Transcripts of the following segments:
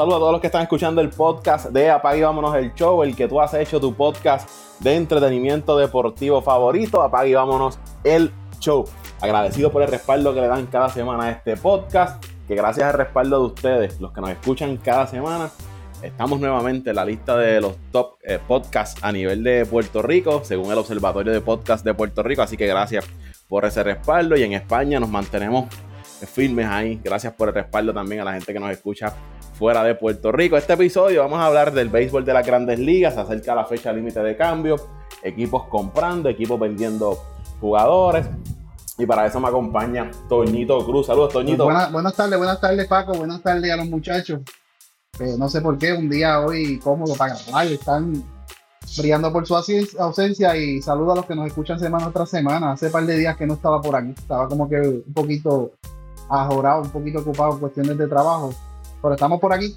saludo a todos los que están escuchando el podcast de Apague y Vámonos el Show, el que tú has hecho tu podcast de entretenimiento deportivo favorito, Apague y Vámonos el Show. Agradecido por el respaldo que le dan cada semana a este podcast, que gracias al respaldo de ustedes, los que nos escuchan cada semana, estamos nuevamente en la lista de los top eh, podcasts a nivel de Puerto Rico, según el Observatorio de Podcast de Puerto Rico, así que gracias por ese respaldo y en España nos mantenemos firmes ahí. Gracias por el respaldo también a la gente que nos escucha fuera de Puerto Rico. Este episodio vamos a hablar del béisbol de las grandes ligas, acerca de la fecha límite de cambio, equipos comprando, equipos vendiendo jugadores. Y para eso me acompaña Toñito Cruz. Saludos, Toñito. Buenas, buenas tardes, buenas tardes, Paco. Buenas tardes a los muchachos. Eh, no sé por qué, un día hoy cómodo para grabar. Están brillando por su ausencia y saludo a los que nos escuchan semana tras semana. Hace un par de días que no estaba por aquí. Estaba como que un poquito ajorado, un poquito ocupado en cuestiones de trabajo. Pero estamos por aquí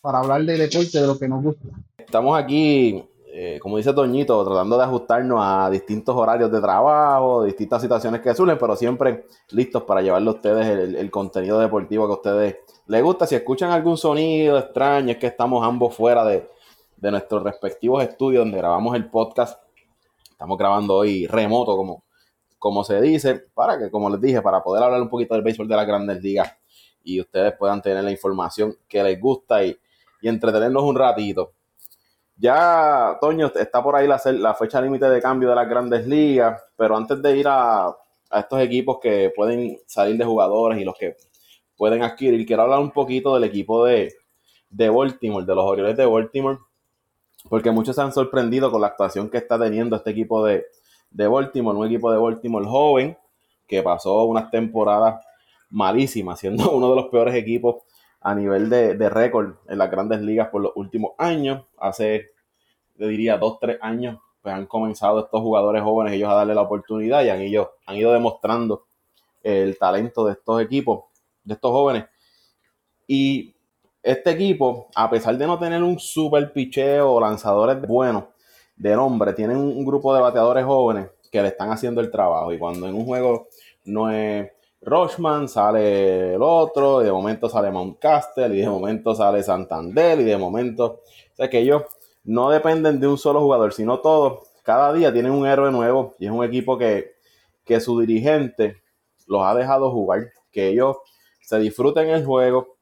para hablar de deporte, de lo que nos gusta. Estamos aquí, eh, como dice Toñito, tratando de ajustarnos a distintos horarios de trabajo, distintas situaciones que surgen, pero siempre listos para llevarle a ustedes el, contenido deportivo que a ustedes les gusta. Si escuchan algún sonido extraño, es que estamos ambos fuera de, de nuestros respectivos estudios donde grabamos el podcast. Estamos grabando hoy remoto, como, como se dice, para que, como les dije, para poder hablar un poquito del béisbol de las grandes ligas y ustedes puedan tener la información que les gusta y, entretenernos un ratito. Ya, Toño, está por ahí la, la fecha límite de cambio de las grandes ligas, pero antes de ir a, a, estos equipos que pueden salir de jugadores y los que pueden adquirir, quiero hablar un poquito del equipo de, de Baltimore, de los Orioles de Baltimore, porque muchos se han sorprendido con la actuación que está teniendo este equipo de, de Baltimore, un equipo de Baltimore joven que pasó unas temporadas malísimas, siendo uno de los peores equipos a nivel de, récord en las grandes ligas por los últimos años. Hace, yo diría, dos, tres años, pues han comenzado estos jugadores jóvenes ellos a darle la oportunidad y han, ellos, han ido demostrando el talento de estos equipos, de estos jóvenes. Y este equipo, a pesar de no tener un super picheo o lanzadores buenos, de nombre, tienen un grupo de bateadores jóvenes que le están haciendo el trabajo. Y cuando en un juego no es Rochman, sale el otro, y de momento sale Mountcastle, y de momento sale Santander, y de momento. O sea que ellos no dependen de un solo jugador, sino todos. Cada día tienen un héroe nuevo y es un equipo que, que su dirigente los ha dejado jugar, que ellos se disfruten el juego,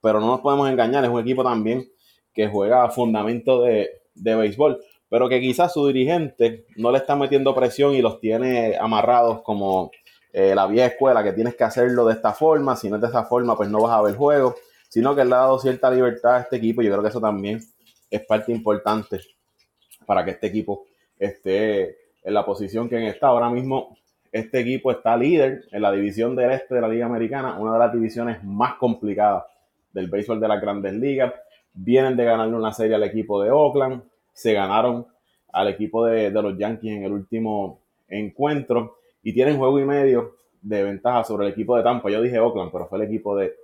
pero no nos podemos engañar, es un equipo también que juega a fundamento de, de béisbol pero que quizás su dirigente no le está metiendo presión y los tiene amarrados como eh, la vieja escuela, que tienes que hacerlo de esta forma, si no es de esta forma, pues no vas a ver juego, sino que le ha dado cierta libertad a este equipo. Yo creo que eso también es parte importante para que este equipo esté en la posición que está. Ahora mismo este equipo está líder en la división del este de la Liga Americana, una de las divisiones más complicadas del béisbol de las grandes ligas. Vienen de ganarle una serie al equipo de Oakland, se ganaron al equipo de, los Yankees en el último encuentro y tienen juego y medio de ventaja sobre el equipo de Tampa. Yo dije Oakland, pero fue el equipo de,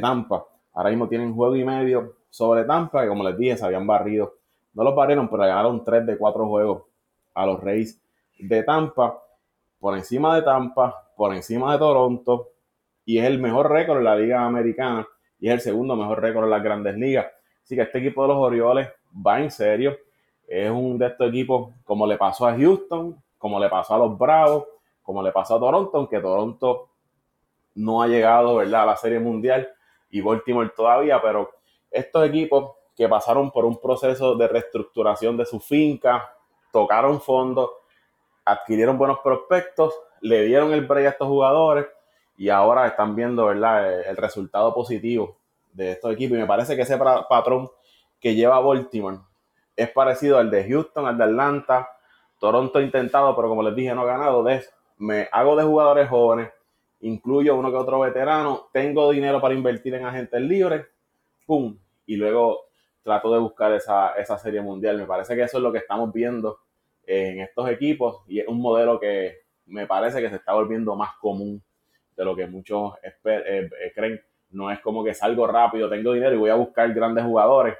Tampa. Ahora mismo tienen juego y medio sobre Tampa, que como les dije, se habían barrido. No los barrieron, pero ganaron 3 de 4 juegos a los Reyes de Tampa. Por encima de Tampa, por encima de Toronto. Y es el mejor récord en la Liga Americana. Y es el segundo mejor récord en las grandes ligas. Así que este equipo de los Orioles va en serio. Es un de estos equipos como le pasó a Houston, como le pasó a los Bravos, como le pasó a Toronto, aunque Toronto no ha llegado ¿verdad? a la Serie Mundial y Baltimore todavía, pero estos equipos que pasaron por un proceso de reestructuración de su finca, tocaron fondos, adquirieron buenos prospectos, le dieron el break a estos jugadores y ahora están viendo ¿verdad? el resultado positivo de estos equipos. Y me parece que ese patrón que lleva Baltimore es parecido al de Houston, al de Atlanta. Toronto ha intentado, pero como les dije, no ha ganado. Me hago de jugadores jóvenes, incluyo uno que otro veterano, tengo dinero para invertir en agentes libres, ¡pum! Y luego trato de buscar esa, esa serie mundial. Me parece que eso es lo que estamos viendo en estos equipos y es un modelo que me parece que se está volviendo más común de lo que muchos eh, eh, creen. No es como que salgo rápido, tengo dinero y voy a buscar grandes jugadores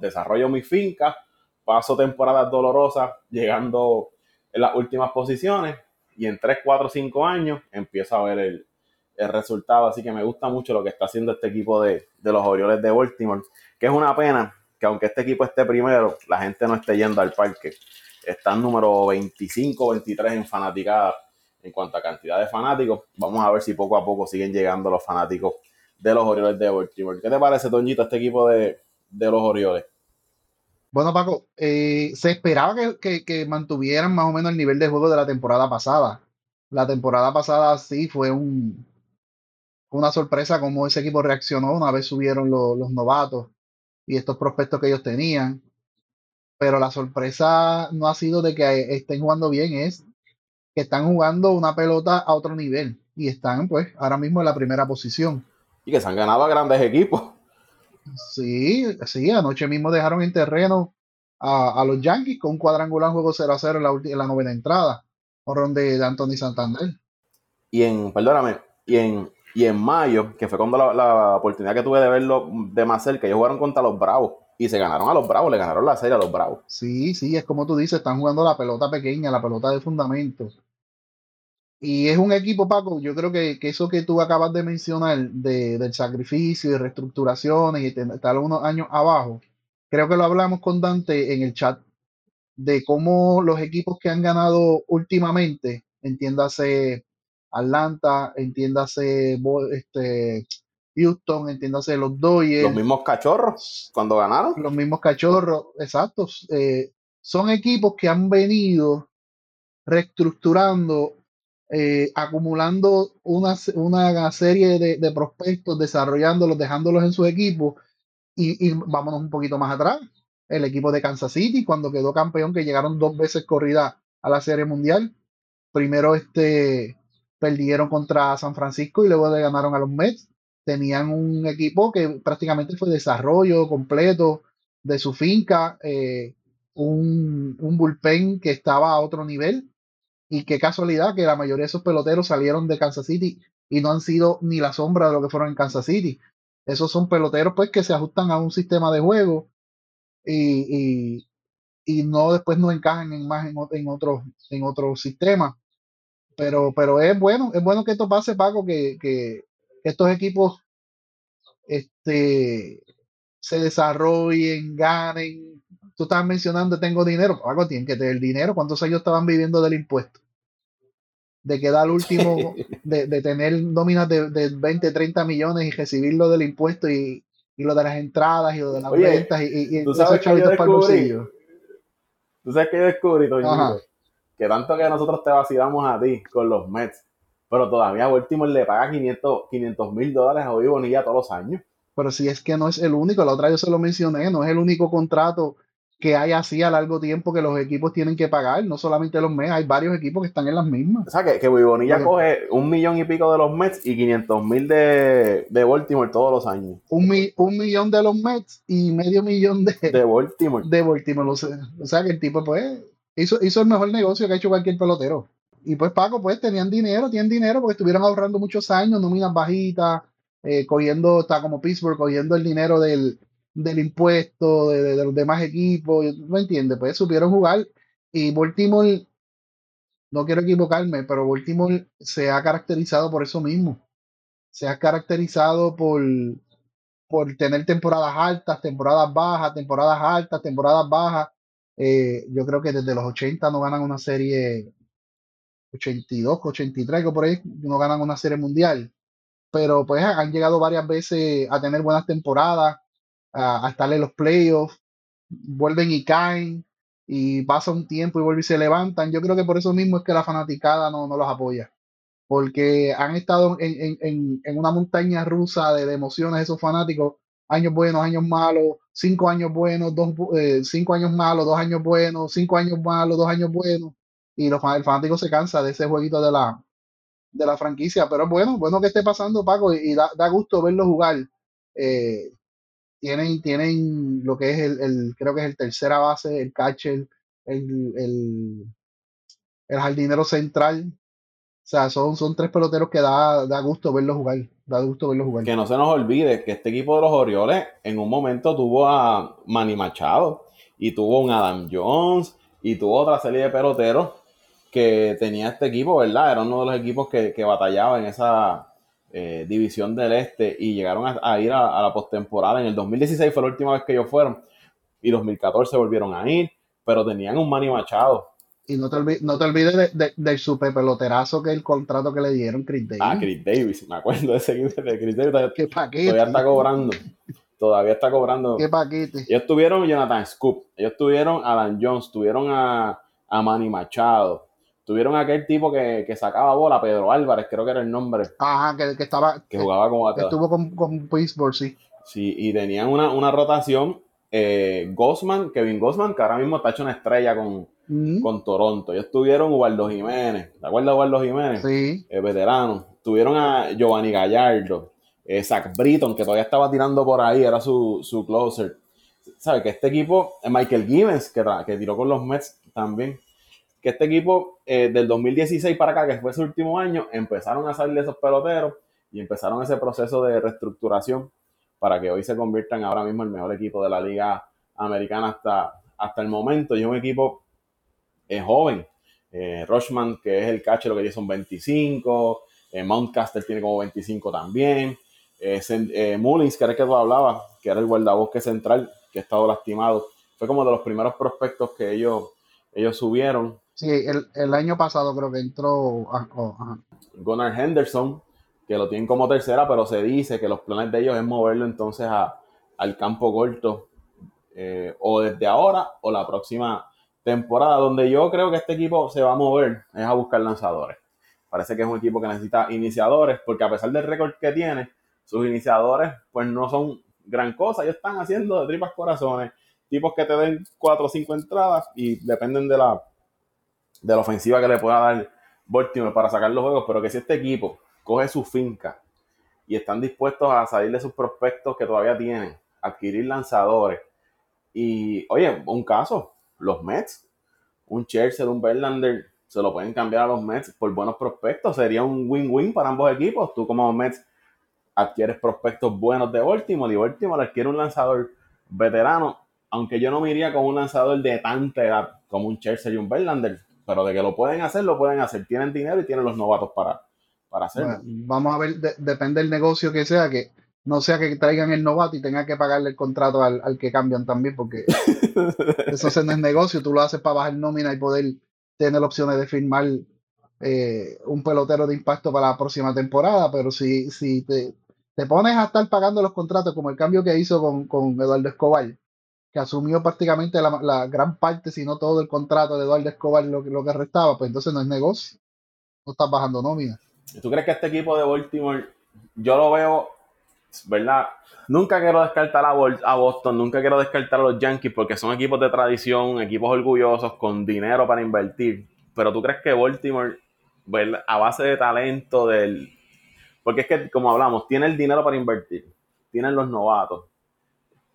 desarrollo mi finca, paso temporadas dolorosas llegando en las últimas posiciones y en 3, 4, 5 años empiezo a ver el resultado. Así que me gusta mucho lo que está haciendo este equipo de, de los Orioles de Baltimore, que es una pena que aunque este equipo esté primero, la gente no esté yendo al parque. Están número 25, 23 en fanaticada en cuanto a cantidad de fanáticos. Vamos a ver si poco a poco siguen llegando los fanáticos de los Orioles de Baltimore. ¿Qué te parece, Toñito, este equipo de, los Orioles? Bueno, Paco, eh, se esperaba que, mantuvieran más o menos el nivel de juego de la temporada pasada. La temporada pasada sí fue un, una sorpresa cómo ese equipo reaccionó una vez subieron los novatos y estos prospectos que ellos tenían. Pero la sorpresa no ha sido de que estén jugando bien, es que están jugando una pelota a otro nivel y están pues ahora mismo en la primera posición. Y que se han ganado a grandes equipos. Sí, sí, anoche mismo dejaron en terreno a, los Yankees con un cuadrangular juego 0 a 0 en la, en la novena entrada, por de, Anthony Santander. Y en, perdóname, y en, y en mayo, que fue cuando la, oportunidad que tuve de verlo de más cerca, ellos jugaron contra los Bravos y se ganaron a los Bravos, le ganaron la serie a los Bravos. Sí, sí, es como tú dices, están jugando la pelota pequeña, la pelota de fundamento. Y es un equipo, Paco, yo creo que, eso que tú acabas de mencionar de, del sacrificio y reestructuraciones y estar unos años abajo, creo que lo hablamos con Dante en el chat de cómo los equipos que han ganado últimamente, entiéndase Atlanta, entiéndase este, Houston, entiéndase los Dodgers. Los mismos cachorros cuando ganaron. Los mismos cachorros, exactos. Eh, son equipos que han venido reestructurando eh, acumulando una, una serie de, prospectos, desarrollándolos, dejándolos en su equipo y, vámonos un poquito más atrás. El equipo de Kansas City, cuando quedó campeón, que llegaron dos veces corrida a la Serie Mundial. Primero este, perdieron contra San Francisco y luego le ganaron a los Mets. Tenían un equipo que prácticamente fue desarrollo completo de su finca, eh, un, un bullpen que estaba a otro nivel y qué casualidad que la mayoría de esos peloteros salieron de Kansas City y no han sido ni la sombra de lo que fueron en Kansas City. Esos son peloteros pues que se ajustan a un sistema de juego y, y, no después no encajan en más en, en otros en otro sistemas. Pero, pero es bueno, es bueno que esto pase, Paco, que, que estos equipos este, se desarrollen, ganen, tú estabas mencionando, tengo dinero, algo tienen que tener dinero. ¿Cuántos años estaban viviendo del impuesto? De quedar al último, de, tener nóminas de, de, 20, 30 millones y recibirlo del impuesto y, lo de las entradas y lo de las ventas y, y ¿tú sabes que para el bolsillo. Tú sabes que yo descubrí, que tanto que nosotros te vacilamos a ti con los Mets, pero todavía Baltimore le paga 500 mil dólares a Obi Bonilla todos los años. Pero si es que no es el único, la otra yo se lo mencioné, no es el único contrato que hay así a largo tiempo que los equipos tienen que pagar, no solamente los Mets, hay varios equipos que están en las mismas. O sea, que, que Bonilla coge un millón y pico de los Mets y 500 mil de, de Baltimore todos los años. Un, un millón de los Mets y medio millón de, de Baltimore. De Baltimore, o sea, que el tipo pues hizo, hizo el mejor negocio que ha hecho cualquier pelotero. Y pues Paco, pues tenían dinero, tienen dinero porque estuvieron ahorrando muchos años, nóminas bajitas, eh, cogiendo, está como Pittsburgh, cogiendo el dinero del, del impuesto, de, los demás equipos, ¿no entiendes? Pues supieron jugar y Baltimore, no quiero equivocarme, pero Baltimore se ha caracterizado por eso mismo. Se ha caracterizado por, por tener temporadas altas, temporadas bajas, temporadas altas, temporadas bajas. Eh, yo creo que desde los 80 no ganan una serie 82, 83, que por ahí no ganan una serie mundial. Pero pues han llegado varias veces a tener buenas temporadas a, estar en los playoffs, vuelven y caen, y pasa un tiempo y vuelven y se levantan. Yo creo que por eso mismo es que la fanaticada no, no los apoya, porque han estado en, en, en una montaña rusa de, emociones esos fanáticos, años buenos, años malos, cinco años buenos, dos, eh, cinco años malos, dos años buenos, cinco años malos, dos años buenos, y los, el fanático se cansa de ese jueguito de la, de la franquicia, pero bueno, bueno que esté pasando Paco y, da, da, gusto verlo jugar. Eh, tienen, tienen lo que es el, creo que es el tercera base, el catcher, el, el, el jardinero central. O sea, son, son tres peloteros que da, da gusto verlos jugar. Da gusto verlos jugar. Que no se nos olvide que este equipo de los Orioles en un momento tuvo a Manny Machado y tuvo un Adam Jones y tuvo otra serie de peloteros que tenía este equipo, ¿verdad? Era uno de los equipos que, que batallaba en esa, eh, División del Este y llegaron a, ir a, la postemporada. En el 2016 fue la última vez que ellos fueron y 2014 volvieron a ir, pero tenían un Manny Machado. Y no te, olvides, no te olvides del super peloterazo que el contrato que le dieron Chris Davis. Ah, Chris Davis, me acuerdo de ese de Chris Davis. ¿Qué paquete? Todavía está cobrando. Todavía está cobrando. ¿Qué paquete? Ellos tuvieron Jonathan Scoop, ellos tuvieron a Alan Jones, tuvieron a, a Manny Machado, tuvieron aquel tipo que, que, sacaba bola, Pedro Álvarez, creo que era el nombre. Ajá, que, que estaba. Que, jugaba como Que estuvo con, con Pittsburgh, sí. Sí, y tenían una, una rotación. Eh, Gosman, Kevin Gosman, que ahora mismo está hecho una estrella con, con Toronto. Ellos tuvieron Ubaldo Jiménez, ¿te acuerdas de Ubaldo Jiménez? Sí. Eh, veterano. Tuvieron a Giovanni Gallardo, eh, Zach Britton, que todavía estaba tirando por ahí, era su, su closer. ¿Sabes? Que este equipo, eh, Michael Gibbons, que, que tiró con los Mets también, este equipo eh, del 2016 para acá, que fue su último año, empezaron a salir esos peloteros y empezaron ese proceso de reestructuración para que hoy se conviertan ahora mismo el mejor equipo de la liga americana hasta, hasta el momento. Y es un equipo es joven. Eh, Rochman, que es el catcher, lo que tiene son 25. Eh, Mountcaster tiene como 25 también. Eh, eh, Mullins, que era el que tú hablabas, que era el guardabosque central, que ha estado lastimado. Fue como de los primeros prospectos que ellos, ellos subieron. Sí, el, año pasado creo que entró ah, oh, Gunnar Henderson, que lo tienen como tercera, pero se dice que los planes de ellos es moverlo entonces a, al campo corto o desde ahora o la próxima temporada donde yo creo que este equipo se va a mover es a buscar lanzadores. Parece que es un equipo que necesita iniciadores, porque a pesar del récord que tiene, sus iniciadores pues no son gran cosa. Ellos están haciendo de tripas corazones, tipos que te den cuatro o cinco entradas y dependen de la, de la ofensiva que le pueda dar Baltimore para sacar los juegos, pero que si este equipo coge su finca y están dispuestos a salir de sus prospectos que todavía tienen, adquirir lanzadores. Y, oye, un caso, los Mets, un Chelsea, un Verlander, se lo pueden cambiar a los Mets por buenos prospectos. Sería un win-win para ambos equipos. Tú como Mets adquieres prospectos buenos de Baltimore y Baltimore adquiere un lanzador veterano, aunque yo no me iría con un lanzador de tanta edad como un Chelsea y un Verlander, pero de que lo pueden hacer, lo pueden hacer. Tienen dinero y tienen los novatos para, para hacerlo. vamos a ver, depende del negocio que sea, que no sea que traigan el novato y tengan que pagarle el contrato al, al que cambian también, porque eso no es negocio, tú lo haces para bajar nómina y poder tener opciones de firmar eh, un pelotero de impacto para la próxima temporada, pero si, si te, te, pones a estar pagando los contratos, como el cambio que hizo con, con Eduardo Escobar, que asumió prácticamente la, la, gran parte, si no todo el contrato de Eduardo Escobar, lo, lo que restaba, pues entonces no es negocio, no estás bajando nómina. ¿Tú crees que este equipo de Baltimore, yo lo veo ¿verdad? Nunca quiero descartar a, Boston, nunca quiero descartar a los Yankees porque son equipos de tradición, equipos orgullosos, con dinero para invertir. Pero tú crees que Baltimore, a base de talento, del. Porque es que, como hablamos, tiene el dinero para invertir, tienen los novatos,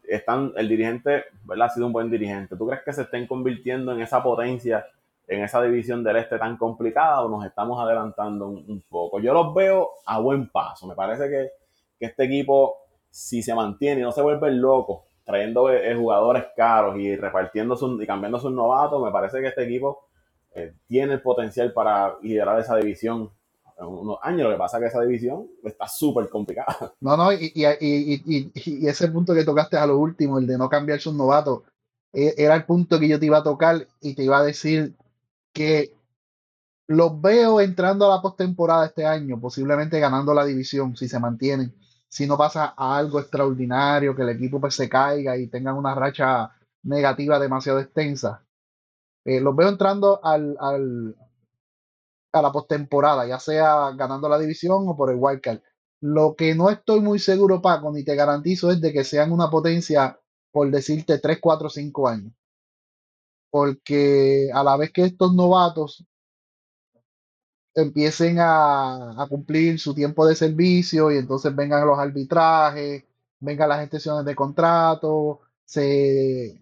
están, el dirigente, ¿verdad? Ha sido un buen dirigente. ¿Tú crees que se estén convirtiendo en esa potencia, en esa división del este tan complicada o nos estamos adelantando un poco? Yo los veo a buen paso. Me parece que que este equipo, si se mantiene y no se vuelve loco, trayendo eh, jugadores caros y repartiendo y cambiando sus novatos, me parece que este equipo eh, tiene el potencial para liderar esa división unos años. Lo que pasa es que esa división está súper complicada. No, no, y, y, ese punto que tocaste a lo último, el de no cambiar sus novatos, e, era el punto que yo te iba a tocar y te iba a decir que los veo entrando a la postemporada este año, posiblemente ganando la división si se mantienen si no pasa algo extraordinario, que el equipo pues, se caiga y tengan una racha negativa demasiado extensa. Eh, los veo entrando al, al, a la postemporada, ya sea ganando la división o por el wildcard. Lo que no estoy muy seguro, Paco, ni te garantizo es de que sean una potencia, por decirte, 3, 4, 5 años. Porque a la vez que estos novatos empiecen a, cumplir su tiempo de servicio y entonces vengan los arbitrajes, vengan las extensiones de contrato, se,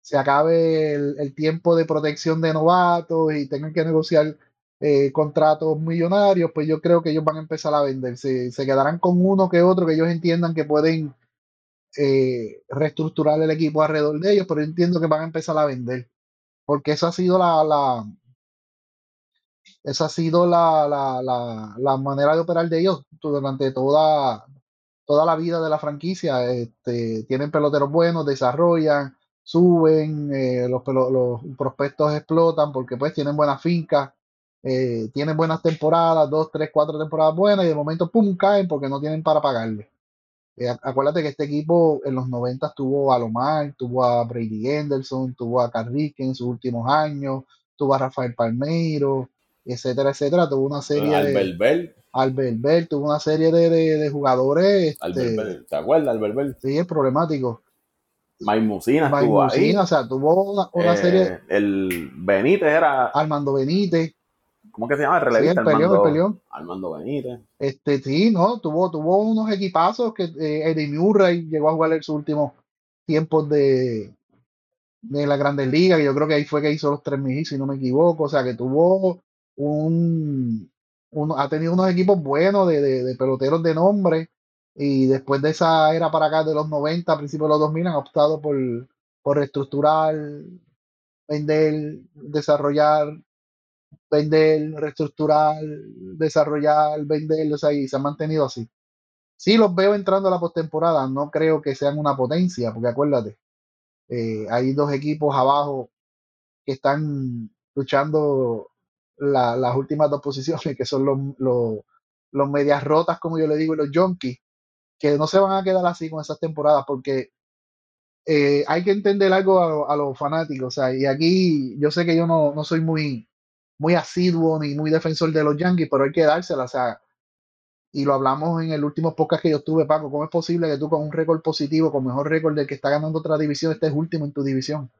se acabe el, tiempo de protección de novatos y tengan que negociar eh, contratos millonarios, pues yo creo que ellos van a empezar a vender. Se, quedarán con uno que otro que ellos entiendan que pueden eh, reestructurar el equipo alrededor de ellos, pero entiendo que van a empezar a vender. Porque eso ha sido la, esa ha sido la, la, la, la manera de operar de ellos durante toda, toda la vida de la franquicia. Este, tienen peloteros buenos, desarrollan, suben, eh, los, los, prospectos explotan porque pues tienen buenas fincas, eh, tienen buenas temporadas, dos, tres, cuatro temporadas buenas y de momento pum caen porque no tienen para pagarle. Eh, acuérdate que este equipo en los 90 tuvo a Lomar, tuvo a Brady Henderson, tuvo a Carrique en sus últimos años, tuvo a Rafael Palmeiro, etcétera, etcétera. Tuvo una serie Albert de. Albert Bell, tuvo una serie de, de, jugadores. Este, ¿te acuerdas, Albert Bell? Sí, es problemático. Mike estuvo ahí. o sea, tuvo una, serie. Eh, el Benítez era. Armando Benítez. ¿Cómo que se llama? El relevista. Sí, Armando, el Armando Benítez. Este, sí, no, tuvo, tuvo unos equipazos que eh, Eddie Murray llegó a jugar en sus últimos tiempos de, de la Grandes Ligas, que yo creo que ahí fue que hizo los tres mil, si no me equivoco. O sea, que tuvo un, ha tenido unos equipos buenos de, de, peloteros de nombre. Y después de esa era para acá de los 90, a principios de los 2000, han optado por, por reestructurar, vender, desarrollar vender, reestructurar, desarrollar, vender, o sea, y se han mantenido así. Sí los veo entrando a la postemporada, no creo que sean una potencia, porque acuérdate, eh, hay dos equipos abajo que están luchando las últimas dos posiciones, que son los, los, medias rotas, como yo le digo, y los junkies, que no se van a quedar así con esas temporadas, porque eh, hay que entender algo a, los fanáticos, o sea, y aquí yo sé que yo no, no soy muy, muy asiduo ni muy defensor de los Yankees, pero hay que dársela, o sea, y lo hablamos en el último podcast que yo tuve, Paco, ¿cómo es posible que tú con un récord positivo, con mejor récord del que está ganando otra división, estés último en tu división?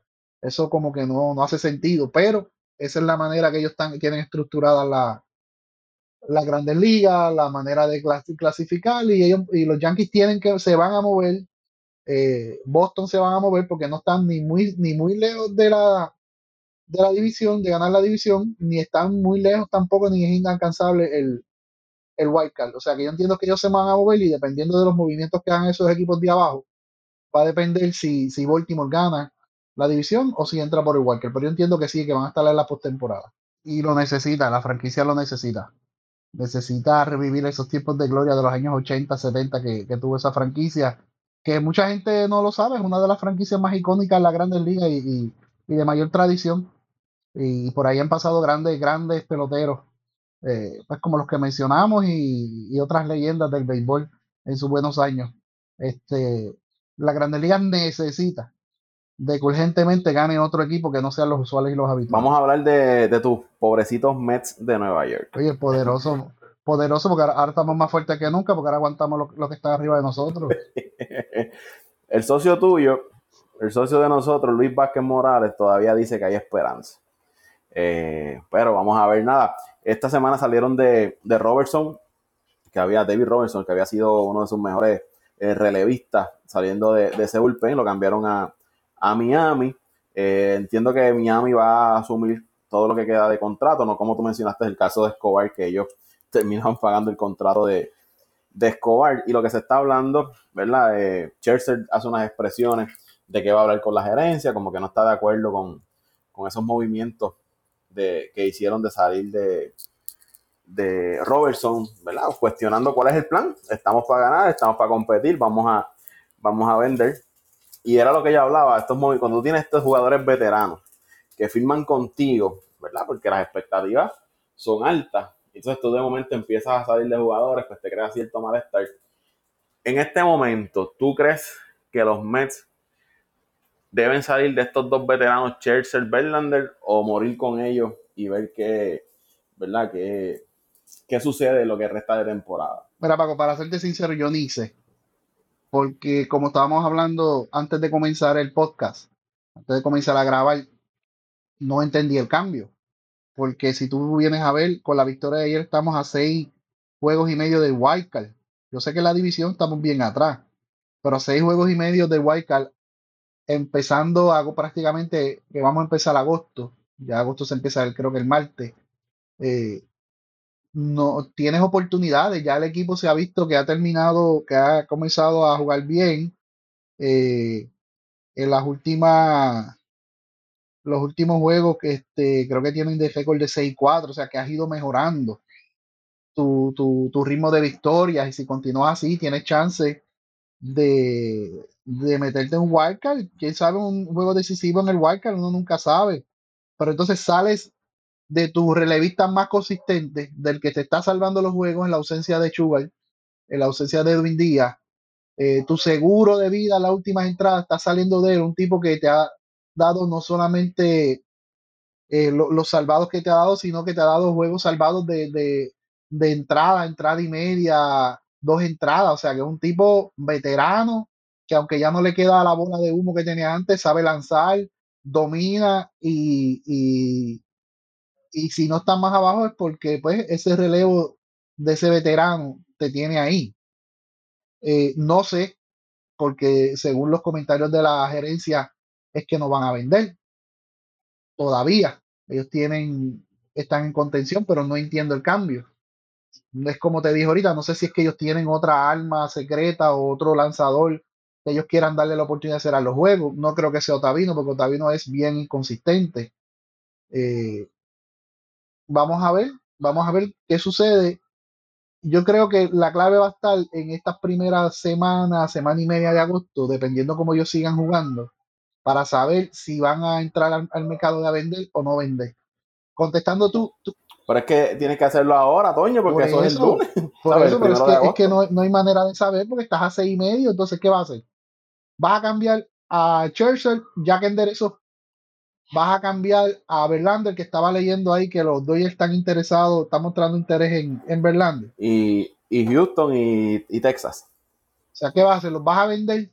Eso como que no, no hace sentido, pero esa es la manera que ellos están, tienen estructurada la, la grandes ligas, la manera de clasificar, y ellos, y los Yankees tienen que, se van a mover, eh, Boston se van a mover porque no están ni muy, ni muy lejos de la, de la división, de ganar la división, ni están muy lejos tampoco, ni es inalcanzable el, el card. O sea que yo entiendo que ellos se van a mover y dependiendo de los movimientos que hagan esos equipos de abajo, va a depender si, si Baltimore gana la división o si entra por el wild card. Pero yo entiendo que sí, que van a estar en la postemporada. Y lo necesita, la franquicia lo necesita. Necesita revivir esos tiempos de gloria de los años 80, 70 que, que tuvo esa franquicia, que mucha gente no lo sabe, es una de las franquicias más icónicas en la Grandes Ligas y de mayor tradición y por ahí han pasado grandes, grandes peloteros, eh, pues como los que mencionamos y, otras leyendas del béisbol en sus buenos años. Este, la Grandes Ligas necesita de que urgentemente gane otro equipo que no sean los usuales y los habituales. Vamos a hablar de, tus pobrecitos Mets de Nueva York. Oye, poderoso, poderoso porque ahora, estamos más fuertes que nunca porque ahora aguantamos lo, que está arriba de nosotros. el socio tuyo, el socio de nosotros, Luis Vázquez Morales, todavía dice que hay esperanza. Eh, pero vamos a ver nada. Esta semana salieron de, Robertson, que había David Robertson, que había sido uno de sus mejores eh, relevistas saliendo de, de, ese bullpen, lo cambiaron a, Miami. Eh, entiendo que Miami va a asumir todo lo que queda de contrato, no como tú mencionaste el caso de Escobar, que ellos terminaron pagando el contrato de, Escobar. Y lo que se está hablando, ¿verdad? Eh, hace unas expresiones de que va a hablar con la gerencia, como que no está de acuerdo con, con esos movimientos de, que hicieron de salir de, de Robertson, ¿verdad? Cuestionando cuál es el plan. Estamos para ganar, estamos para competir, vamos a, vamos a vender. Y era lo que ella hablaba, estos cuando tú tienes estos jugadores veteranos que firman contigo, ¿verdad? Porque las expectativas son altas. Entonces tú de momento empiezas a salir de jugadores, pues te crea cierto malestar. En este momento, ¿tú crees que los Mets deben salir de estos dos veteranos, Chelsea, Verlander, o morir con ellos y ver qué, ¿verdad? Qué, qué sucede en lo que resta de temporada. Mira, Paco, para serte sincero, yo ni sé. Porque como estábamos hablando antes de comenzar el podcast, antes de comenzar a grabar, no entendí el cambio. Porque si tú vienes a ver, con la victoria de ayer estamos a seis juegos y medio del Wildcard. Yo sé que la división estamos bien atrás, pero seis juegos y medio del Wildcard empezando hago prácticamente que vamos a empezar agosto, ya agosto se empieza creo que el martes, eh, no tienes oportunidades, ya el equipo se ha visto que ha terminado, que ha comenzado a jugar bien eh, en las últimas los últimos juegos que este, creo que tienen de récord de 6-4, o sea que has ido mejorando tu, tu, tu, ritmo de victorias y si continúas así tienes chance de, de meterte en un wildcard, quién sabe un juego decisivo en el wildcard, uno nunca sabe, pero entonces sales de tu relevista más consistente, del que te está salvando los juegos en la ausencia de Chugal, en la ausencia de Edwin Díaz, eh, tu seguro de vida las últimas entradas está saliendo de él, un tipo que te ha dado no solamente eh, los salvados que te ha dado, sino que te ha dado juegos salvados de, de, de, entrada, entrada y media, dos entradas, o sea que es un tipo veterano que aunque ya no le queda la bola de humo que tenía antes, sabe lanzar, domina y, y, y si no está más abajo es porque pues ese relevo de ese veterano te tiene ahí. Eh, no sé, porque según los comentarios de la gerencia es que no van a vender todavía. Ellos tienen, están en contención, pero no entiendo el cambio. Es como te dije ahorita, no sé si es que ellos tienen otra arma secreta o otro lanzador que ellos quieran darle la oportunidad de hacer a los juegos. No creo que sea Otavino, porque Otavino es bien inconsistente. Eh, vamos a ver, vamos a ver qué sucede yo creo que la clave va a estar en estas primeras semanas, semana y media de agosto, dependiendo cómo ellos sigan jugando, para saber si van a entrar al, mercado de vender o no vender. Contestando tú, Pero es que tienes que hacerlo ahora, Toño, porque eso, es el lunes. Por eso, pero es que, no, hay manera de saber porque estás a seis y medio, entonces, ¿qué va a hacer? ¿Vas a cambiar a Churchill ya que enderezó vas a cambiar a Verlander, que estaba leyendo ahí que los dos están interesados, están mostrando interés en, en Verlander. Y, Houston y, Texas. O sea, ¿qué vas a hacer? ¿Los vas a vender?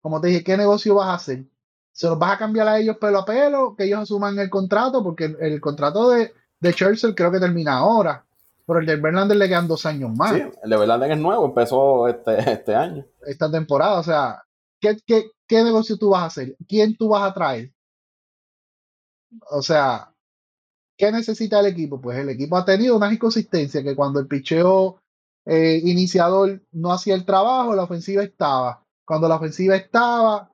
Como te dije, ¿qué negocio vas a hacer? ¿Se los vas a cambiar a ellos pelo a pelo? Que ellos asuman el contrato, porque el, contrato de, de Churchill creo que termina ahora. Pero el de Verlander le quedan dos años más. Sí, el de Verlander es nuevo, empezó este, este año. Esta temporada, o sea, ¿qué, qué, qué negocio tú vas a hacer? ¿Quién tú vas a traer? O sea, ¿qué necesita el equipo? Pues el equipo ha tenido una inconsistencia que cuando el picheo eh, iniciador no hacía el trabajo, la ofensiva estaba. Cuando la ofensiva estaba,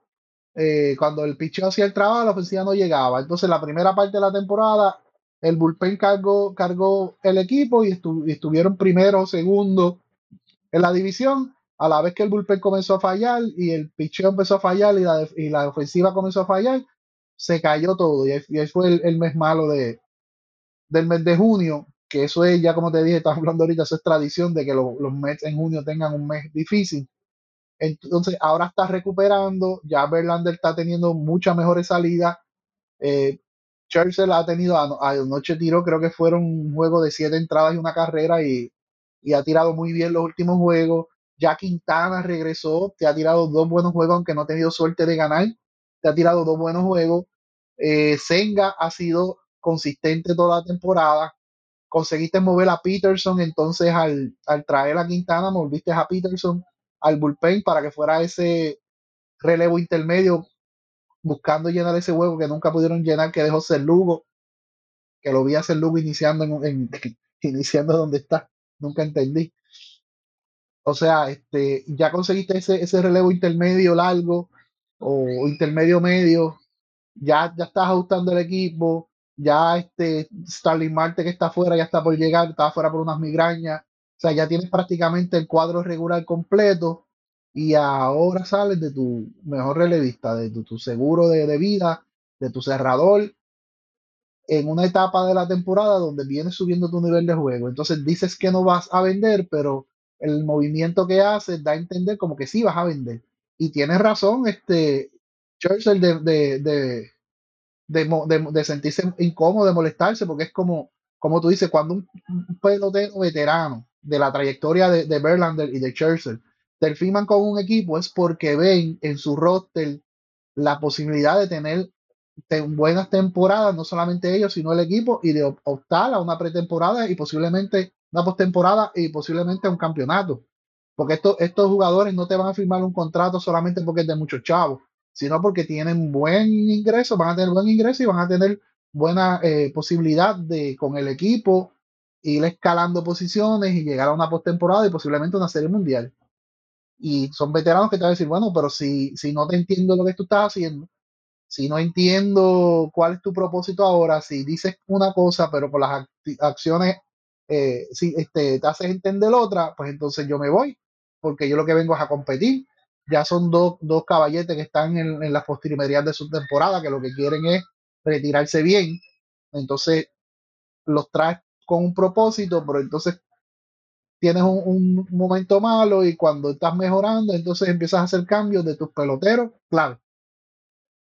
eh, cuando el picheo hacía el trabajo, la ofensiva no llegaba. Entonces, la primera parte de la temporada, el bullpen cargó, cargó el equipo y, estuvieron primero o segundo en la división. A la vez que el bullpen comenzó a fallar y el picheo empezó a fallar y la, y la ofensiva comenzó a fallar, se cayó todo y ahí, fue el, mes malo de, del mes de junio, que eso es, ya como te dije, estamos hablando ahorita, eso es tradición de que los meses en junio tengan un mes difícil. Entonces, ahora está recuperando, ya Verlander está teniendo muchas mejores salidas. Eh, Churchill ha tenido, anoche tiró, creo que fueron un juego de siete entradas y una carrera y, y ha tirado muy bien los últimos juegos. Ya Quintana regresó, te ha tirado dos buenos juegos, aunque no ha tenido suerte de ganar ha tirado dos buenos juegos. Eh, Senga ha sido consistente toda la temporada. Conseguiste mover a Peterson, entonces al, traer a Quintana, moviste a Peterson al bullpen para que fuera ese relevo intermedio, buscando llenar ese hueco que nunca pudieron llenar, que dejó ser Lugo, que lo vi hacer Lugo iniciando en, iniciando donde está, nunca entendí. O sea, este, ya conseguiste ese, ese relevo intermedio largo, o intermedio medio, ya, ya estás ajustando el equipo, ya este Starling Marte que está afuera ya está por llegar, está afuera por unas migrañas, o sea, ya tienes prácticamente el cuadro regular completo y ahora sales de tu mejor relevista, de tu, seguro de, vida, de tu cerrador, en una etapa de la temporada donde vienes subiendo tu nivel de juego. Entonces dices que no vas a vender, pero el movimiento que haces da a entender como que sí vas a vender y tienes razón, este, Churchill, de, de, de, sentirse incómodo, de molestarse, porque es como, como tú dices, cuando un, pelotero veterano de la trayectoria de, de Verlander y de Churchill te firman con un equipo es porque ven en su roster la posibilidad de tener buenas temporadas, no solamente ellos, sino el equipo, y de optar a una pretemporada y posiblemente una postemporada y posiblemente un campeonato. Porque estos, estos jugadores no te van a firmar un contrato solamente porque es de muchos chavos, sino porque tienen buen ingreso, van a tener buen ingreso y van a tener buena eh, posibilidad de con el equipo ir escalando posiciones y llegar a una postemporada y posiblemente una serie mundial. Y son veteranos que te van a decir, bueno, pero si, si no te entiendo lo que tú estás haciendo, si no entiendo cuál es tu propósito ahora, si dices una cosa, pero por las acciones, eh, si este, te haces entender otra, pues entonces yo me voy, porque yo lo que vengo es a competir. Ya son dos, dos caballetes que están en, en las postrimerías de su temporada, que lo que quieren es retirarse bien. Entonces, los traes con un propósito, pero entonces tienes un, momento malo y cuando estás mejorando, entonces empiezas a hacer cambios de tus peloteros, claro.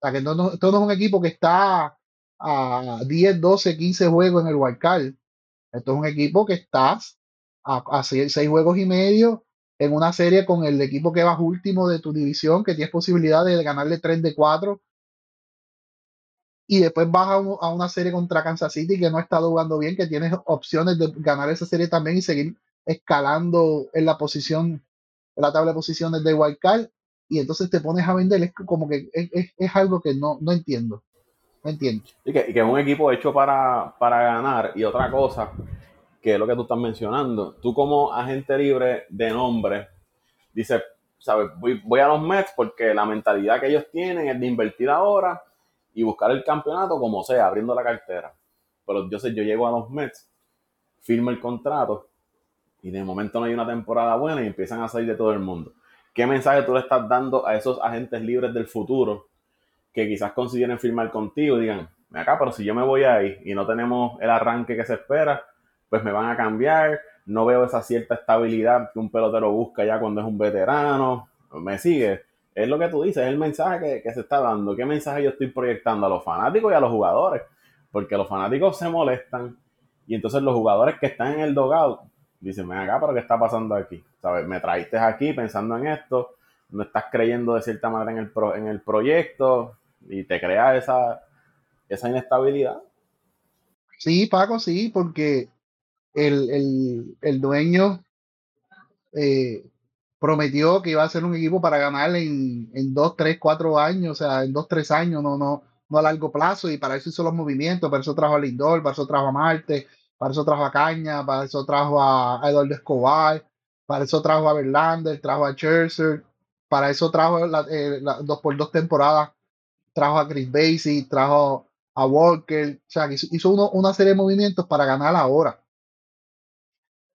O que no, no, esto no es un equipo que está a 10, 12, 15 juegos en el wildcard. Esto es un equipo que estás a, 6, juegos y medio en una serie con el equipo que vas último de tu división, que tienes posibilidad de ganarle 3 de 4 y después vas a, una serie contra Kansas City que no ha estado jugando bien, que tienes opciones de ganar esa serie también y seguir escalando en la posición, en la tabla de posiciones de Wildcard, y entonces te pones a vender, es como que es, algo que no, no entiendo. No entiendo. Y que, es un equipo hecho para, para ganar, y otra cosa, que es lo que tú estás mencionando, tú como agente libre de nombre, dices, ¿sabes? Voy, voy a los Mets porque la mentalidad que ellos tienen es de invertir ahora y buscar el campeonato como sea, abriendo la cartera. Pero yo sé, yo llego a los Mets, firmo el contrato y de momento no hay una temporada buena y empiezan a salir de todo el mundo. ¿Qué mensaje tú le estás dando a esos agentes libres del futuro que quizás consideren firmar contigo y digan, acá, pero si yo me voy ahí y no tenemos el arranque que se espera, pues me van a cambiar, no veo esa cierta estabilidad que un pelotero busca ya cuando es un veterano, me sigue es lo que tú dices, es el mensaje que, se está dando. ¿Qué mensaje yo estoy proyectando a los fanáticos y a los jugadores? Porque los fanáticos se molestan y entonces los jugadores que están en el dogout dicen, ven acá, pero ¿qué está pasando aquí? ¿Sabes? Me traíste aquí pensando en esto, no estás creyendo de cierta manera en el, en el proyecto y te crea esa, esa inestabilidad. Sí, Paco, sí, porque el, el dueño eh, prometió que iba a ser un equipo para ganar en, en dos, tres, cuatro años, o sea, en dos, tres años, no, no, no a largo plazo, y para eso hizo los movimientos, para eso trajo a Lindor, para eso trajo a Marte, para eso trajo a Caña, para eso trajo a, Eduardo Escobar, para eso trajo a Verlander, trajo a Scherzer, para eso trajo la, eh, dos por dos temporadas, trajo a Chris Basie, trajo a Walker, o sea, hizo, hizo una serie de movimientos para ganar ahora,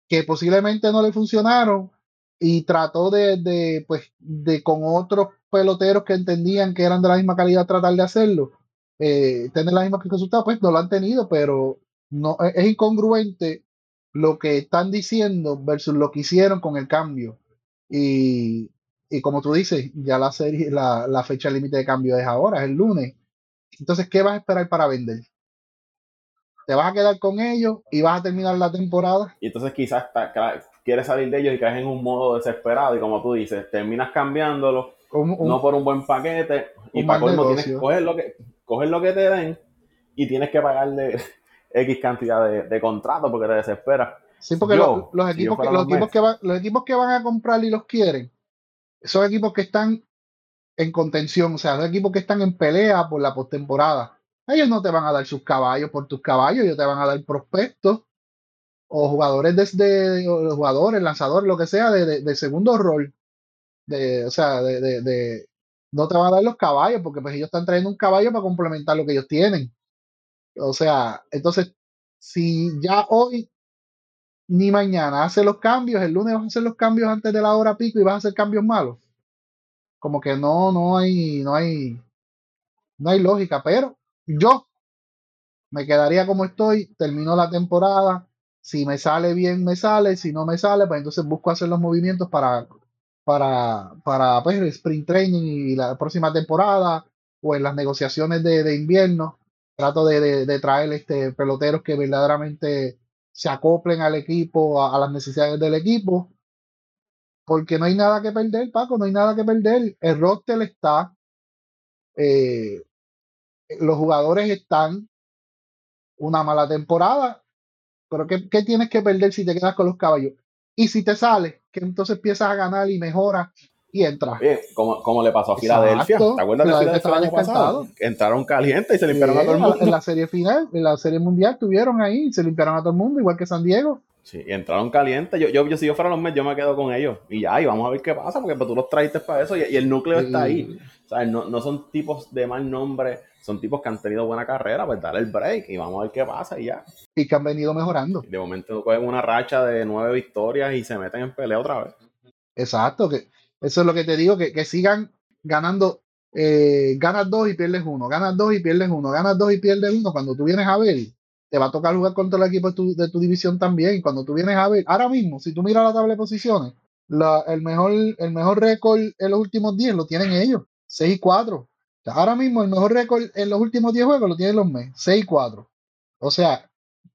que posiblemente no le funcionaron, y trató de, de, pues, de con otros peloteros que entendían que eran de la misma calidad tratar de hacerlo, eh, tener la misma resultados, pues no lo han tenido, pero no e, es incongruente lo que están diciendo versus lo que hicieron con el cambio. Y, y como tú dices, ya la serie, la, la fecha límite de cambio es ahora, es el lunes. Entonces, ¿qué vas a esperar para vender? te vas a quedar con ellos y vas a terminar la temporada. Y entonces quizás quieres salir de ellos y caes en un modo desesperado y como tú dices, terminas cambiándolo, no por un buen paquete y para colmo tienes coger lo que, coger lo que te den y tienes que pagarle X cantidad de, de contratos porque te desesperas. Sí, porque los, equipos, que, los, equipos que van, los equipos que van a comprar y los quieren son equipos que están en contención, o sea, son equipos que están en pelea por la postemporada. Ellos no te van a dar sus caballos por tus caballos, ellos te van a dar prospectos o jugadores de, jugadores, lanzadores, lo que sea, de, segundo rol. De, o sea, de, no te van a dar los caballos, porque pues ellos están trayendo un caballo para complementar lo que ellos tienen. O sea, entonces, si ya hoy ni mañana hace los cambios, el lunes vas a hacer los cambios antes de la hora pico y vas a hacer cambios malos. Como que no, no hay, no hay, no hay lógica, pero yo me quedaría como estoy, termino la temporada, si me sale bien, me sale, si no me sale, pues entonces busco hacer los movimientos para, para, para pues, el sprint training y la próxima temporada o en las negociaciones de, invierno. Trato de, traer este, peloteros que verdaderamente se acoplen al equipo, a, las necesidades del equipo, porque no hay nada que perder, Paco, no hay nada que perder. El roster está, eh, los jugadores están una mala temporada, pero ¿qué, tienes que perder si te quedas con los caballos? Y si te sales, que entonces empiezas a ganar y mejoras y entra. como, como le pasó a Filadelfia. ¿Te acuerdas de Filadelfia el año pasado? Entraron calientes y se limpiaron a todo el mundo. En la serie final, en la serie mundial, tuvieron ahí y se limpiaron a todo el mundo, igual que San Diego. Sí, y entraron calientes. Yo, yo, si yo fuera los Mets, yo me quedo con ellos. Y ya, y vamos a ver qué pasa, porque pues, tú los traiste para eso y, el núcleo está ahí. O sea, no, no, son tipos de mal nombre, son tipos que han tenido buena carrera, pues dale el break y vamos a ver qué pasa y ya. Y que han venido mejorando. de momento cogen una racha de nueve victorias y se meten en pelea otra vez. Exacto, que eso es lo que te digo, que, que sigan ganando. Eh, ganas dos y pierdes uno, ganas dos y pierdes uno, ganas dos y pierdes uno. Cuando tú vienes a ver, te va a tocar jugar contra el equipo de tu, de tu división también. Cuando tú vienes a ver, ahora mismo, si tú miras la tabla de posiciones, el mejor, el mejor récord en los últimos 10 lo tienen ellos, 6 y 4. ahora mismo el mejor récord en los últimos 10 juegos lo tienen los Mets, 6 y 4. O sea,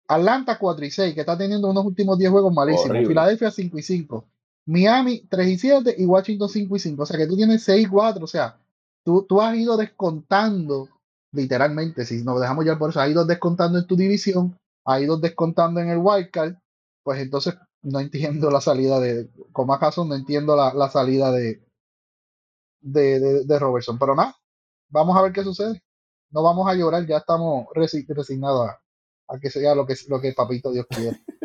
Atlanta 4 y 6, que está teniendo unos últimos 10 juegos malísimos. Filadelfia 5 y 5. Miami 3 y 7 y Washington 5 y 5. O sea que tú tienes 6 y 4. O sea, tú, tú has ido descontando, literalmente, si nos dejamos ya por eso, has ido descontando en tu división, has ido descontando en el wildcard. Pues entonces no entiendo la salida de, con más no entiendo la, la salida de, de, de, Robertson. Pero nada, vamos a ver qué sucede. No vamos a llorar, ya estamos resignados a, que sea lo que, lo que Papito Dios quiera.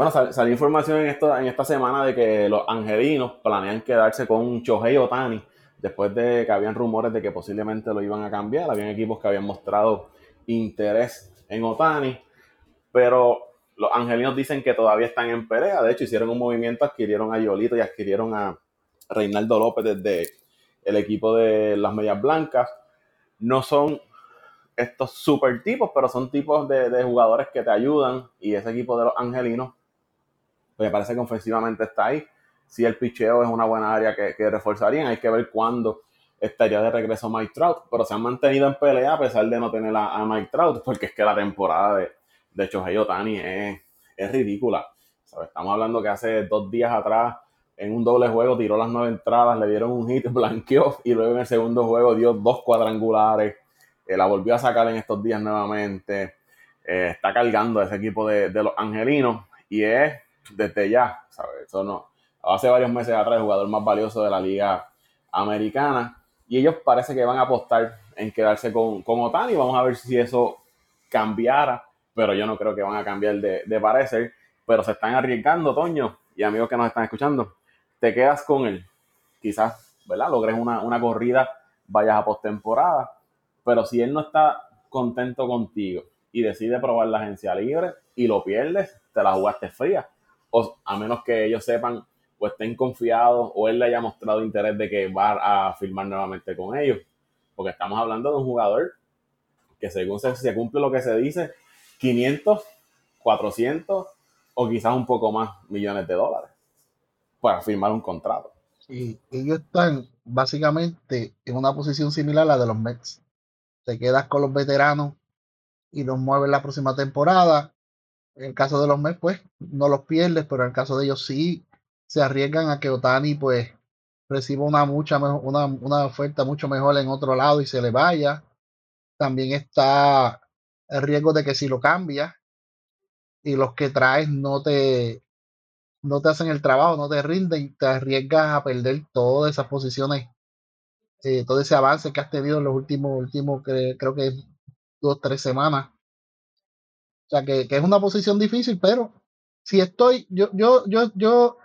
Bueno, salió información en, esta semana de que los angelinos planean quedarse con Chohei Otani después de que habían rumores de que posiblemente lo iban a cambiar. Habían equipos que habían mostrado interés en Otani, pero los angelinos dicen que todavía están en pelea. De hecho, hicieron un movimiento, adquirieron a Yolito y adquirieron a Reinaldo López desde el equipo de las Medias Blancas. No son estos super tipos, pero son tipos de, jugadores que te ayudan y ese equipo de los angelinos me parece que ofensivamente está ahí. Si el picheo es una buena área que, reforzarían, hay que ver cuándo estaría de regreso Mike Trout, pero se han mantenido en pelea a pesar de no tener a, Mike Trout, porque es que la temporada de, de Shohei Otani es, es ridícula. Estamos hablando que hace dos días atrás, en un doble juego, tiró las nueve entradas, le dieron un hit, blanqueó, y luego en el segundo juego dio dos cuadrangulares, eh, la volvió a sacar en estos días nuevamente. Eh, está cargando ese equipo de, de los angelinos y es desde ya, ¿sabes? Eso no. Hace varios meses atrás, el jugador más valioso de la liga americana. Y ellos parece que van a apostar en quedarse con, con Otani. Vamos a ver si eso cambiara. Pero yo no creo que van a cambiar de, de parecer. Pero se están arriesgando, Toño. Y amigos que nos están escuchando. Te quedas con él. Quizás, ¿verdad? Logres una, una corrida, vayas a postemporada. Pero si él no está contento contigo y decide probar la agencia libre y lo pierdes, te la jugaste fría a menos que ellos sepan o estén confiados o él le haya mostrado interés de que va a firmar nuevamente con ellos. Porque estamos hablando de un jugador que según se, se cumple lo que se dice, 500, 400 o quizás un poco más millones de dólares para firmar un contrato. Y ellos están básicamente en una posición similar a la de los Mets. Te quedas con los veteranos y los mueves la próxima temporada en el caso de los Mets, pues no los pierdes, pero en el caso de ellos sí se arriesgan a que Otani, pues, reciba una, mucha una, una oferta mucho mejor en otro lado y se le vaya. También está el riesgo de que si lo cambia y los que traes no te, no te hacen el trabajo, no te rinden, te arriesgas a perder todas esas posiciones, eh, todo ese avance que has tenido en los últimos, últimos creo que dos, tres semanas o sea, que, es una posición difícil, pero si estoy, yo, yo, yo, yo,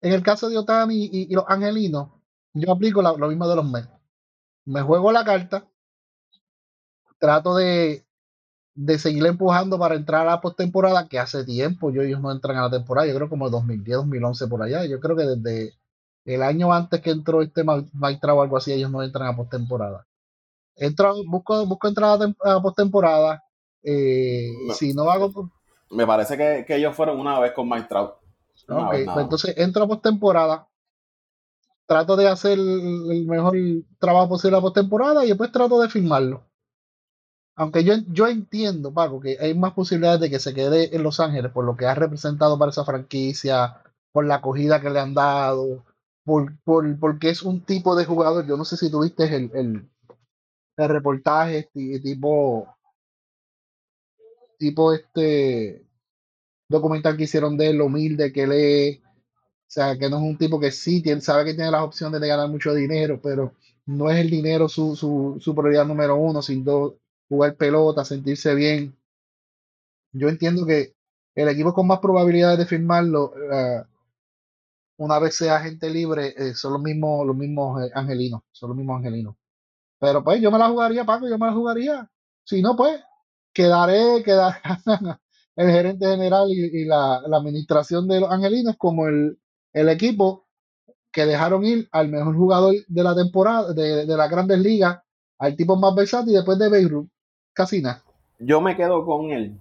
en el caso de Otani y, los angelinos, yo aplico lo mismo de los Mets. Me juego la carta, trato de, de seguir empujando para entrar a la postemporada, que hace tiempo yo, ellos no entran a la temporada, yo creo como 2010, 2011 por allá, yo creo que desde el año antes que entró este Mike o algo así, ellos no entran a postemporada. Entro, busco, busco entrar a postemporada, eh, si no hago. Me parece que, ellos fueron una vez con Mike Trout. Pues entonces entro a postemporada. Trato de hacer el mejor trabajo posible a postemporada y después trato de firmarlo. Aunque yo, yo entiendo, Paco, que hay más posibilidades de que se quede en Los Ángeles por lo que ha representado para esa franquicia, por la acogida que le han dado, por, por, porque es un tipo de jugador. Yo no sé si tuviste el, el, el reportaje tipo tipo este documental que hicieron de él, humilde que él es, sea, que no es un tipo que sí tiene, sabe que tiene las opciones de ganar mucho dinero, pero no es el dinero su, su, su prioridad número uno, sin jugar pelota, sentirse bien. Yo entiendo que el equipo con más probabilidades de firmarlo, uh, una vez sea gente libre, eh, son los mismos, los mismos eh, angelinos, son los mismos angelinos. Pero pues yo me la jugaría, Paco, yo me la jugaría. Si no, pues quedaré, quedaré el gerente general y, la, administración de los angelinos como el, equipo que dejaron ir al mejor jugador de la temporada, de, de las grandes ligas, al tipo más versátil después de Beirut. Casi nada. Yo me quedo con él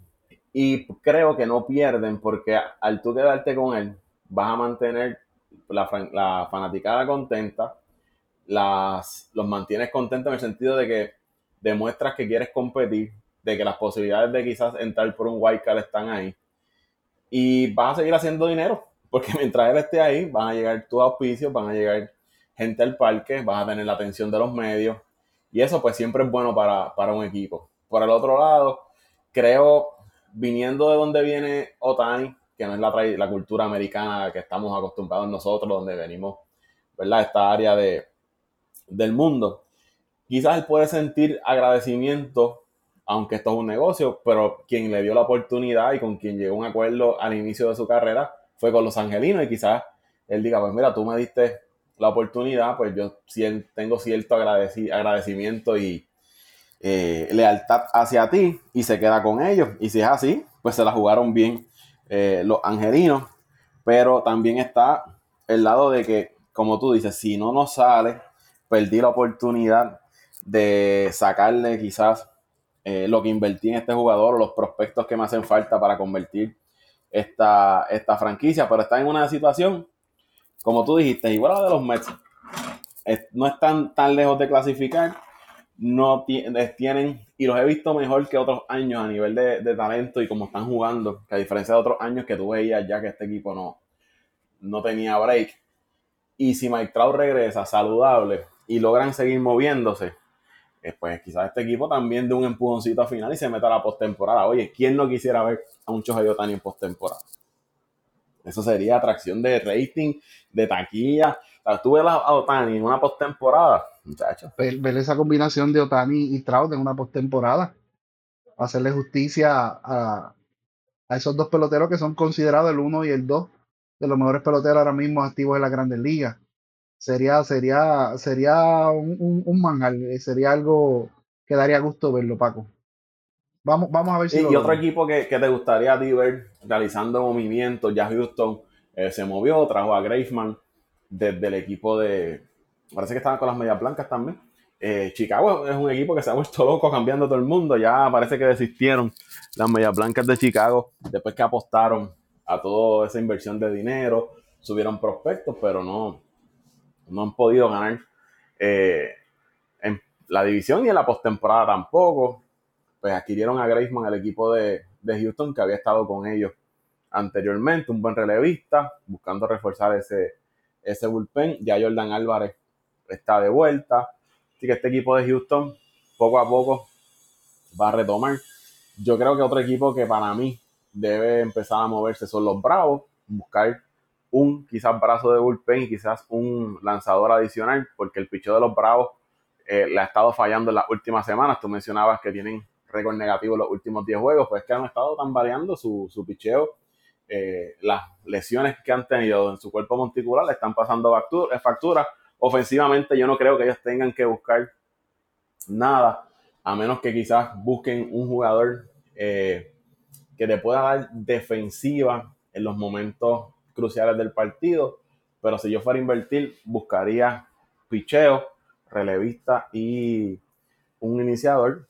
y creo que no pierden porque al tú quedarte con él, vas a mantener la, la fanaticada contenta, las, los mantienes contentos en el sentido de que demuestras que quieres competir, de que las posibilidades de quizás entrar por un white card están ahí. Y vas a seguir haciendo dinero, porque mientras él esté ahí, van a llegar tus auspicios, van a llegar gente al parque, vas a tener la atención de los medios. Y eso pues siempre es bueno para, para un equipo. Por el otro lado, creo, viniendo de donde viene Otani, que no es la, la cultura americana que estamos acostumbrados nosotros, donde venimos, ¿verdad? Esta área de, del mundo. Quizás él puede sentir agradecimiento, aunque esto es un negocio, pero quien le dio la oportunidad y con quien llegó a un acuerdo al inicio de su carrera fue con los angelinos y quizás él diga, pues mira, tú me diste la oportunidad, pues yo tengo cierto agradecimiento y eh, lealtad hacia ti y se queda con ellos. Y si es así, pues se la jugaron bien eh, los angelinos, pero también está el lado de que, como tú dices, si no nos sale, perdí la oportunidad de sacarle quizás eh, lo que invertí en este jugador o los prospectos que me hacen falta para convertir esta, esta franquicia, pero está en una situación, como tú dijiste, igual a la de los Mets. no están tan lejos de clasificar, no tienen, y los he visto mejor que otros años a nivel de, de, talento y como están jugando, que a diferencia de otros años que tú veías ya que este equipo no, no tenía break. Y si Mike Trout regresa saludable, y logran seguir moviéndose, eh, pues quizás este equipo también de un empujoncito a final y se meta a la postemporada. Oye, ¿quién no quisiera ver a un Shohei Otani en postemporada? Eso sería atracción de rating, de taquilla. Tú ves a Otani en una postemporada, muchachos. Ver, esa combinación de Otani y Trout en una postemporada. Hacerle justicia a, a esos dos peloteros que son considerados el uno y el dos de los mejores peloteros ahora mismo activos en las grandes ligas sería, sería, sería un, un, eh, sería algo que daría gusto verlo, Paco. Vamos, vamos a ver si. Y, otro equipo que, te gustaría ver realizando movimientos, ya Houston eh, se movió, trajo a Graceman desde el equipo de. Parece que estaban con las medias blancas también. Eh, Chicago es un equipo que se ha vuelto loco cambiando todo el mundo. Ya parece que desistieron las medias blancas de Chicago después que apostaron a toda esa inversión de dinero, subieron prospectos, pero no, no han podido ganar eh, en la división y en la postemporada tampoco. Pues adquirieron a Graceman, el equipo de, Houston, que había estado con ellos anteriormente, un buen relevista, buscando reforzar ese, ese bullpen. Ya Jordan Álvarez está de vuelta. Así que este equipo de Houston, poco a poco, va a retomar. Yo creo que otro equipo que para mí debe empezar a moverse son los Bravos, buscar un quizás brazo de bullpen y quizás un lanzador adicional, porque el picheo de los Bravos eh, le ha estado fallando en las últimas semanas. Tú mencionabas que tienen récord negativo los últimos 10 juegos, pues que han estado tan variando su, su picheo. Eh, las lesiones que han tenido en su cuerpo monticular le están pasando eh, factura. Ofensivamente yo no creo que ellos tengan que buscar nada, a menos que quizás busquen un jugador que le pueda dar defensiva en los momentos cruciales del partido. Pero si yo fuera a invertir, buscaría picheo, relevista y un iniciador.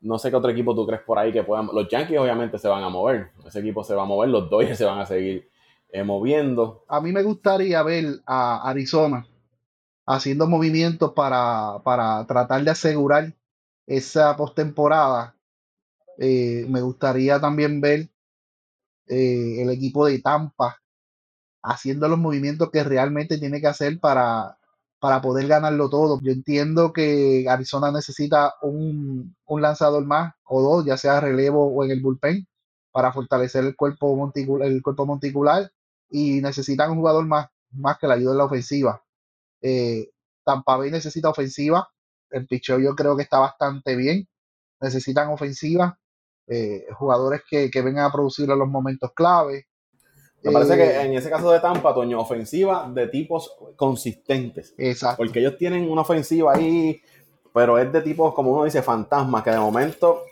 No sé qué otro equipo tú crees por ahí que puedan. Los Yankees obviamente se van a mover. Ese equipo se va a mover. Los Dodgers se van a seguir eh, moviendo. A mí me gustaría ver a Arizona haciendo movimientos para, para tratar de asegurar esa postemporada. Eh, me gustaría también ver eh, el equipo de Tampa haciendo los movimientos que realmente tiene que hacer para, para poder ganarlo todo. Yo entiendo que Arizona necesita un, lanzador más o dos, ya sea relevo o en el bullpen, para fortalecer el cuerpo monticular, el cuerpo monticular y necesitan un jugador más, más que la ayude en la ofensiva. Eh, Tampa Bay necesita ofensiva. El picheo yo creo que está bastante bien. Necesitan ofensiva. Eh, jugadores que, que, vengan a producir en los momentos clave. Me parece que eh, en ese caso de Tampa, Toño, ofensiva de tipos consistentes. Exacto. Porque ellos tienen una ofensiva ahí, pero es de tipos, como uno dice, fantasmas, que de momento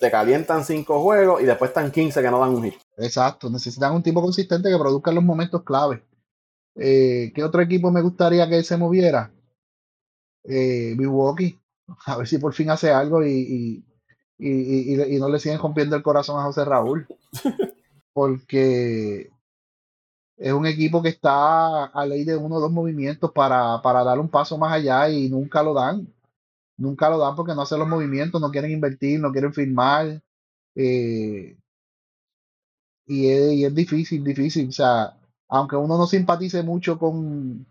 te calientan cinco juegos y después están 15 que no dan un hit. Exacto, necesitan un tipo consistente que produzca los momentos clave. Eh, ¿Qué otro equipo me gustaría que se moviera? Eh, Milwaukee. A ver si por fin hace algo y, y, no le siguen rompiendo el corazón a José Raúl. Porque es un equipo que está a ley de uno o dos movimientos para, para dar un paso más allá y nunca lo dan. Nunca lo dan porque no hacen los movimientos, no quieren invertir, no quieren firmar. Eh, y, es, y es difícil, difícil. O sea, aunque uno no simpatice mucho con,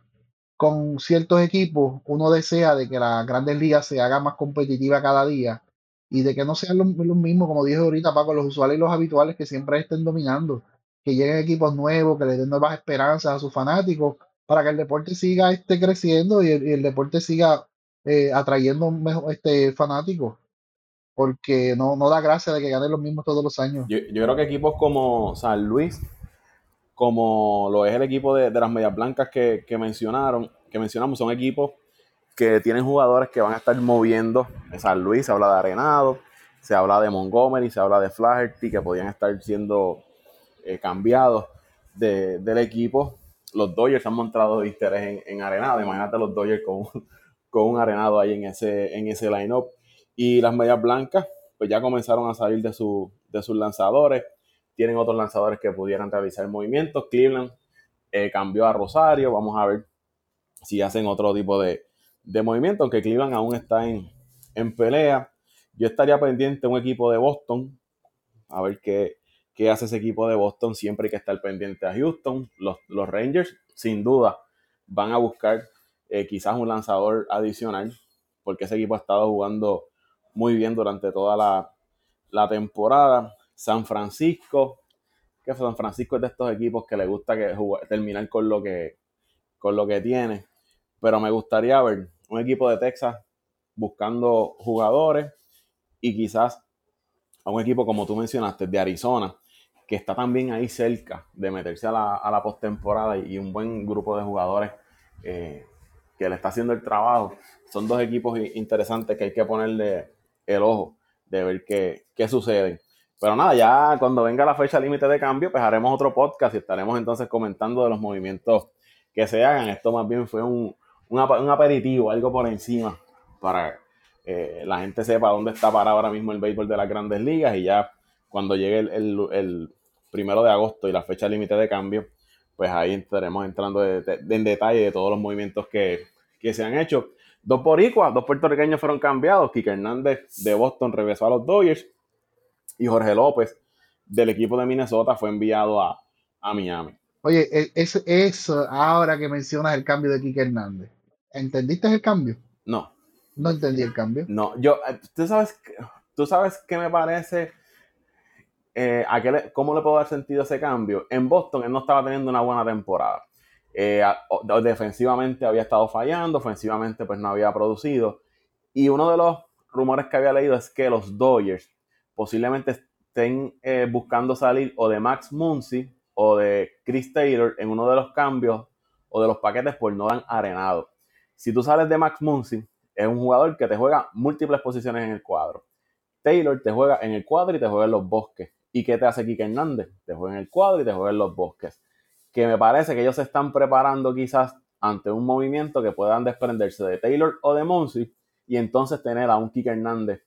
con ciertos equipos, uno desea de que las grandes ligas se haga más competitiva cada día y de que no sean los, mismos, como dije ahorita, Paco, los usuales y los habituales que siempre estén dominando, que lleguen equipos nuevos, que le den nuevas esperanzas a sus fanáticos, para que el deporte siga este, creciendo y el, deporte siga eh, atrayendo mejor, este, fanáticos, porque no, no da gracia de que ganen los mismos todos los años. Yo, creo que equipos como San Luis como lo es el equipo de, las Medias Blancas que, mencionaron, que mencionamos, son equipos que tienen jugadores que van a estar moviendo. En San Luis se habla de Arenado, se habla de Montgomery, se habla de Flaherty, que podían estar siendo eh, cambiados del equipo. Los Dodgers han mostrado interés en, Arenado. Imagínate los Dodgers con, con un Arenado ahí en ese, en ese line-up. Y las Medias Blancas, pues ya comenzaron a salir de, de sus lanzadores tienen otros lanzadores que pudieran realizar movimientos. Cleveland eh, cambió a Rosario. Vamos a ver si hacen otro tipo de, movimiento, aunque Cleveland aún está en, pelea. Yo estaría pendiente de un equipo de Boston, a ver qué, hace ese equipo de Boston. Siempre hay que estar pendiente a Houston. Los, Rangers, sin duda, van a buscar eh, quizás un lanzador adicional, porque ese equipo ha estado jugando muy bien durante toda la, la temporada. San Francisco, que San Francisco es de estos equipos que le gusta que terminar con lo que, con lo que tiene. Pero me gustaría ver un equipo de Texas buscando jugadores y quizás a un equipo como tú mencionaste, de Arizona, que está también ahí cerca de meterse a la, a la postemporada y un buen grupo de jugadores eh, que le está haciendo el trabajo. Son dos equipos interesantes que hay que ponerle el ojo de ver qué, qué sucede. Pero nada, ya cuando venga la fecha límite de cambio, pues haremos otro podcast y estaremos entonces comentando de los movimientos que se hagan. Esto más bien fue un, un, aperitivo, algo por encima, para eh, la gente sepa dónde está parado ahora mismo el béisbol de las grandes ligas y ya cuando llegue el, primero de agosto y la fecha límite de cambio, pues ahí estaremos entrando en detalle de todos los movimientos que, que se han hecho. Dos boricuas, dos puertorriqueños fueron cambiados. Kike Hernández de Boston regresó a los Dodgers y Jorge López del equipo de Minnesota fue enviado a, Miami. Oye, e, eso, eso, ahora que mencionas el cambio de Kike Hernández, ¿entendiste el cambio? No. No entendí el cambio. No, yo, eh, tú sabes, tú sabes qué me parece, eh, cómo le puedo dar sentido a ese cambio. En Boston él no estaba teniendo una buena temporada. Eh, defensivamente había estado fallando, ofensivamente pues no había producido. Y uno de los rumores que había leído es que los Dodgers posiblemente estén eh, buscando salir o de Max Muncy o de Chris Taylor en uno de los cambios o de los paquetes por no dan arenado. Si tú sales de Max Muncy, es un jugador que te juega múltiples posiciones en el cuadro. Taylor te juega en el cuadro y te juega en los bosques. ¿Y qué te hace Kike Hernández? Te juega en el cuadro y te juega en los bosques. Que me parece que ellos se están preparando quizás ante un movimiento que puedan desprenderse de Taylor o de Muncy y entonces tener a un Kike Hernández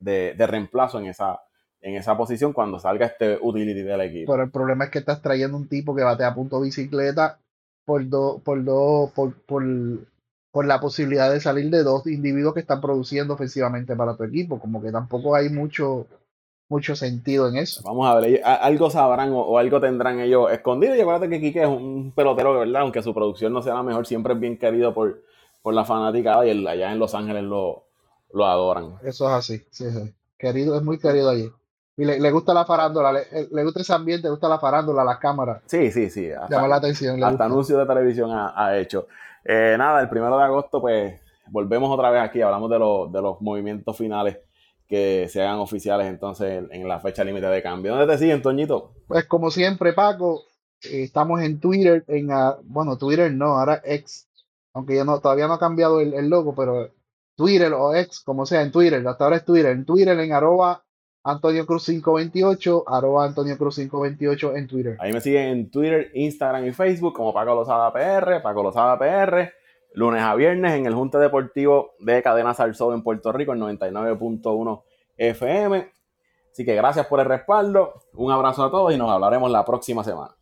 de, reemplazo en esa, en esa posición cuando salga este utility del equipo. Pero el problema es que estás trayendo un tipo que bate a punto bicicleta por dos, por dos, por, por, la posibilidad de salir de dos individuos que están produciendo ofensivamente para tu equipo. Como que tampoco hay mucho, mucho sentido en eso. Vamos a ver, algo sabrán o, algo tendrán ellos escondido. Y acuérdate que Kike es un pelotero de verdad, aunque su producción no sea la mejor, siempre es bien querido por, por la fanaticada y allá en Los Ángeles lo, lo adoran. Eso es así, sí, Querido, es muy querido allí. Y le, gusta la farándula, le, gusta ese ambiente, le gusta la farándula, las cámaras. Sí, sí, sí. Llama la atención. Hasta anuncios de televisión ha, hecho. Eh, nada, el primero de agosto, pues volvemos otra vez aquí, hablamos de, de los movimientos finales que se hagan oficiales entonces en la fecha límite de cambio. ¿Dónde te siguen, Toñito? Pues como siempre, Paco, eh, estamos en Twitter, en ah, bueno, Twitter no, ahora X, aunque ya no, todavía no ha cambiado el, el logo, pero Twitter o X, como sea, en Twitter, hasta ahora es Twitter, en Twitter en arroba Antonio Cruz 528, arroba Antonio Cruz 528 en Twitter. Ahí me siguen en Twitter, Instagram y Facebook como Paco Lozada PR, Paco Lozada PR, lunes a viernes en el Junte Deportivo de Cadena Salsó en Puerto Rico, en 99.1 FM. Así que gracias por el respaldo, un abrazo a todos y nos hablaremos la próxima semana.